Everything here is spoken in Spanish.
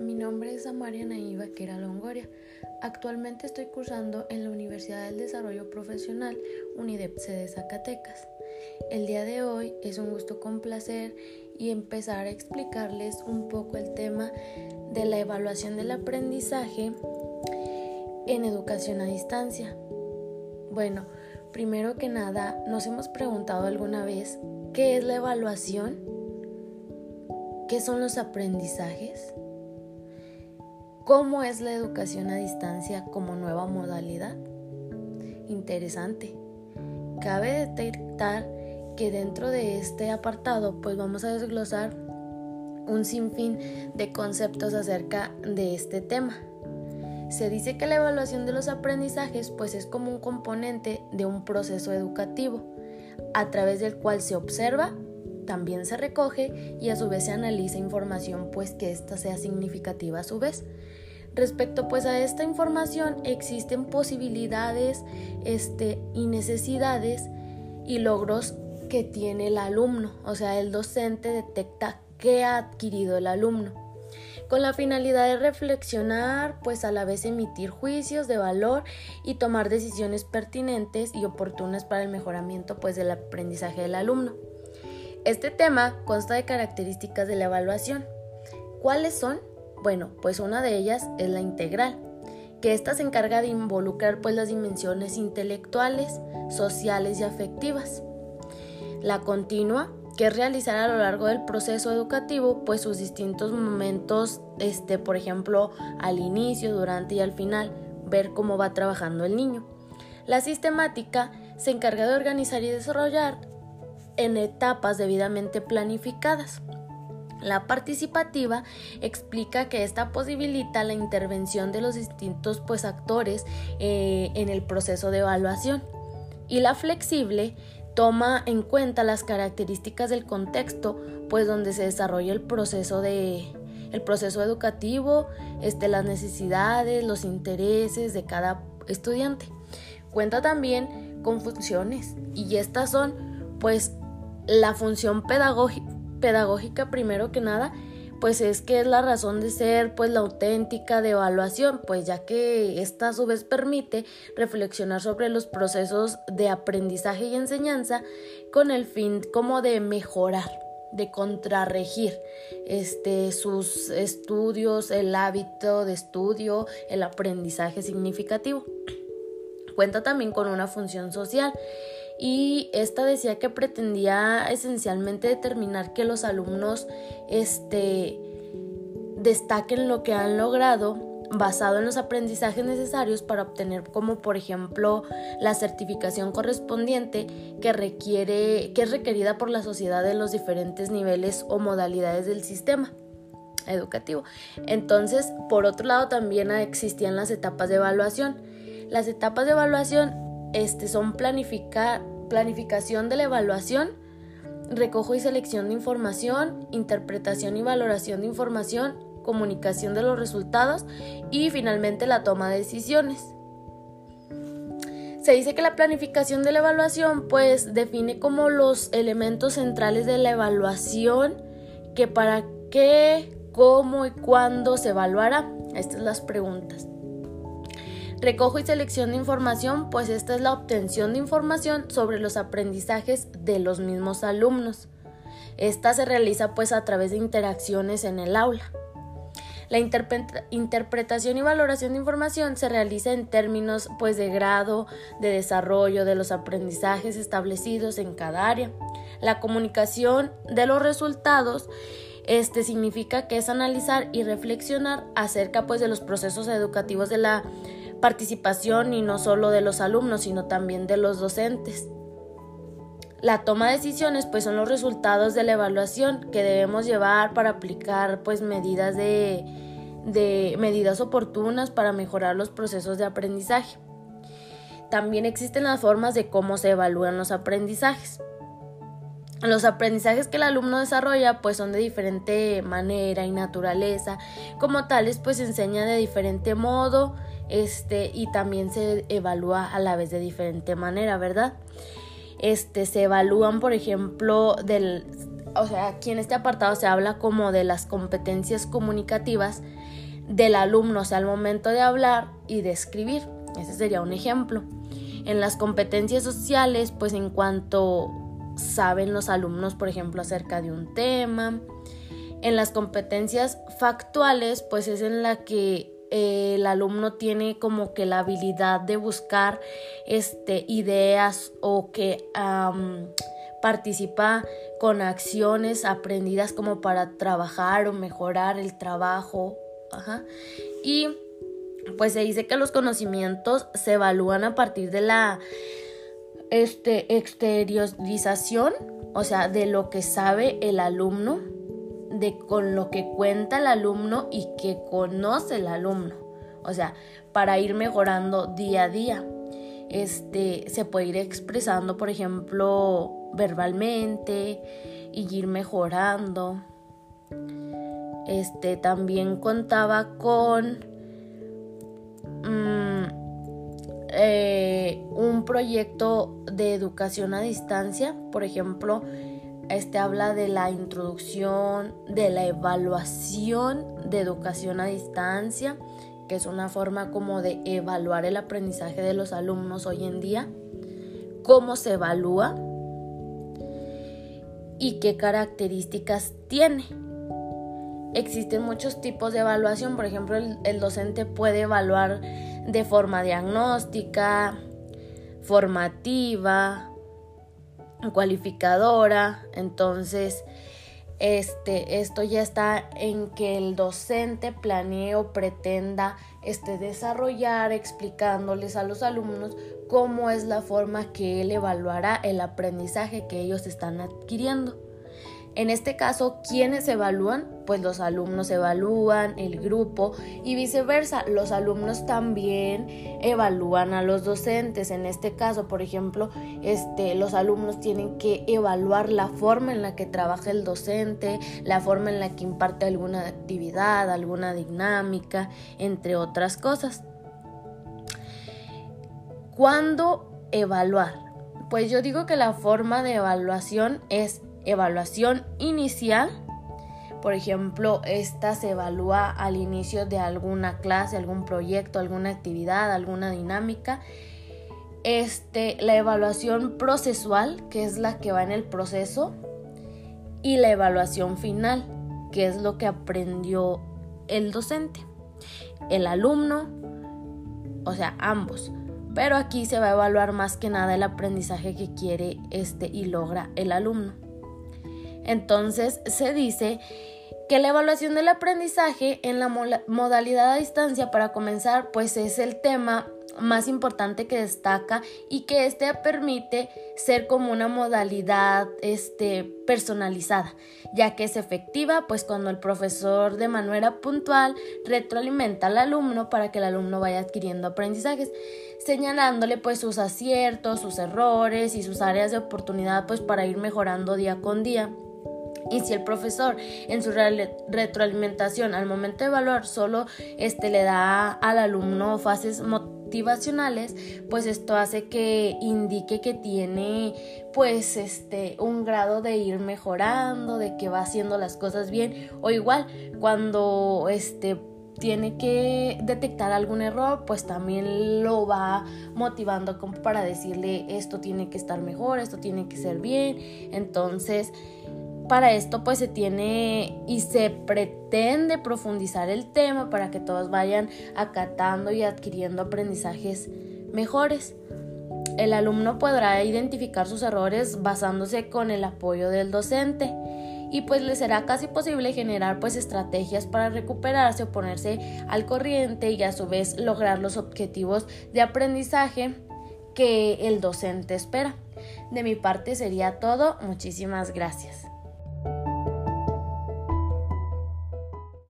mi nombre es Amaria Naí Vaquera Longoria. Actualmente estoy cursando en la Universidad del Desarrollo Profesional UNIDEP de Zacatecas. El día de hoy es un gusto con placer y empezar a explicarles un poco el tema de la evaluación del aprendizaje en educación a distancia. Bueno, primero que nada, nos hemos preguntado alguna vez qué es la evaluación ¿Qué son los aprendizajes? ¿Cómo es la educación a distancia como nueva modalidad? Interesante. Cabe detectar que dentro de este apartado pues vamos a desglosar un sinfín de conceptos acerca de este tema. Se dice que la evaluación de los aprendizajes pues es como un componente de un proceso educativo a través del cual se observa también se recoge y a su vez se analiza información pues que ésta sea significativa a su vez. Respecto pues a esta información existen posibilidades este, y necesidades y logros que tiene el alumno, o sea, el docente detecta qué ha adquirido el alumno, con la finalidad de reflexionar, pues a la vez emitir juicios de valor y tomar decisiones pertinentes y oportunas para el mejoramiento pues del aprendizaje del alumno. Este tema consta de características de la evaluación. ¿Cuáles son? Bueno, pues una de ellas es la integral, que ésta se encarga de involucrar pues las dimensiones intelectuales, sociales y afectivas. La continua, que es realizar a lo largo del proceso educativo pues sus distintos momentos, este, por ejemplo, al inicio, durante y al final, ver cómo va trabajando el niño. La sistemática se encarga de organizar y desarrollar en etapas debidamente planificadas. La participativa explica que esta posibilita la intervención de los distintos pues, actores eh, en el proceso de evaluación. Y la flexible toma en cuenta las características del contexto pues donde se desarrolla el proceso de el proceso educativo, este, las necesidades, los intereses de cada estudiante. Cuenta también con funciones y estas son pues la función pedagógica primero que nada pues es que es la razón de ser pues la auténtica de evaluación pues ya que esta a su vez permite reflexionar sobre los procesos de aprendizaje y enseñanza con el fin como de mejorar de contrarregir este, sus estudios, el hábito de estudio, el aprendizaje significativo. Cuenta también con una función social y esta decía que pretendía esencialmente determinar que los alumnos este, destaquen lo que han logrado basado en los aprendizajes necesarios para obtener como por ejemplo la certificación correspondiente que requiere que es requerida por la sociedad en los diferentes niveles o modalidades del sistema educativo. Entonces, por otro lado también existían las etapas de evaluación. Las etapas de evaluación este, son planificación de la evaluación, recojo y selección de información, interpretación y valoración de información, comunicación de los resultados y finalmente la toma de decisiones. Se dice que la planificación de la evaluación pues define como los elementos centrales de la evaluación, que para qué, cómo y cuándo se evaluará. Estas son las preguntas. Recojo y selección de información, pues esta es la obtención de información sobre los aprendizajes de los mismos alumnos. Esta se realiza pues a través de interacciones en el aula. La interpretación y valoración de información se realiza en términos pues de grado de desarrollo de los aprendizajes establecidos en cada área. La comunicación de los resultados este significa que es analizar y reflexionar acerca pues de los procesos educativos de la participación y no solo de los alumnos, sino también de los docentes. La toma de decisiones pues son los resultados de la evaluación que debemos llevar para aplicar pues medidas de, de medidas oportunas para mejorar los procesos de aprendizaje. También existen las formas de cómo se evalúan los aprendizajes. Los aprendizajes que el alumno desarrolla pues son de diferente manera y naturaleza. Como tales pues se enseña de diferente modo este, y también se evalúa a la vez de diferente manera, ¿verdad? Este, se evalúan, por ejemplo, del, o sea, aquí en este apartado se habla como de las competencias comunicativas del alumno, o sea, al momento de hablar y de escribir. Ese sería un ejemplo. En las competencias sociales, pues en cuanto saben los alumnos, por ejemplo, acerca de un tema. En las competencias factuales, pues es en la que el alumno tiene como que la habilidad de buscar este, ideas o que participa con acciones aprendidas como para trabajar o mejorar el trabajo. Y pues se dice que los conocimientos se evalúan a partir de la este, exteriorización, o sea, de lo que sabe el alumno, de con lo que cuenta el alumno y que conoce el alumno. O sea, para ir mejorando día a día. Este se puede ir expresando, por ejemplo, verbalmente y ir mejorando. Este también contaba con mm, eh, un proyecto de educación a distancia, por ejemplo, este habla de la introducción, de la evaluación de educación a distancia, que es una forma como de evaluar el aprendizaje de los alumnos hoy en día, cómo se evalúa y qué características tiene. Existen muchos tipos de evaluación, por ejemplo, el, el docente puede evaluar de forma diagnóstica, formativa, cualificadora. Entonces, este, esto ya está en que el docente planee o pretenda este, desarrollar explicándoles a los alumnos cómo es la forma que él evaluará el aprendizaje que ellos están adquiriendo. En este caso, ¿quiénes evalúan? Pues los alumnos evalúan, el grupo y viceversa. Los alumnos también evalúan a los docentes. En este caso, por ejemplo, este, los alumnos tienen que evaluar la forma en la que trabaja el docente, la forma en la que imparte alguna actividad, alguna dinámica, entre otras cosas. ¿Cuándo evaluar? Pues yo digo que la forma de evaluación es evaluación inicial. Por ejemplo, esta se evalúa al inicio de alguna clase, algún proyecto, alguna actividad, alguna dinámica. Este, la evaluación procesual, que es la que va en el proceso, y la evaluación final, que es lo que aprendió el docente, el alumno, o sea, ambos. Pero aquí se va a evaluar más que nada el aprendizaje que quiere este y logra el alumno. Entonces se dice que la evaluación del aprendizaje en la modalidad a distancia para comenzar pues es el tema más importante que destaca y que este permite ser como una modalidad este, personalizada, ya que es efectiva, pues cuando el profesor de manera puntual retroalimenta al alumno para que el alumno vaya adquiriendo aprendizajes, señalándole pues sus aciertos, sus errores y sus áreas de oportunidad pues para ir mejorando día con día. Y si el profesor en su retroalimentación al momento de evaluar solo este, le da al alumno fases motivacionales, pues esto hace que indique que tiene pues este un grado de ir mejorando, de que va haciendo las cosas bien o igual cuando este tiene que detectar algún error, pues también lo va motivando como para decirle esto tiene que estar mejor, esto tiene que ser bien. Entonces, para esto pues se tiene y se pretende profundizar el tema para que todos vayan acatando y adquiriendo aprendizajes mejores. El alumno podrá identificar sus errores basándose con el apoyo del docente y pues le será casi posible generar pues estrategias para recuperarse o ponerse al corriente y a su vez lograr los objetivos de aprendizaje que el docente espera. De mi parte sería todo, muchísimas gracias.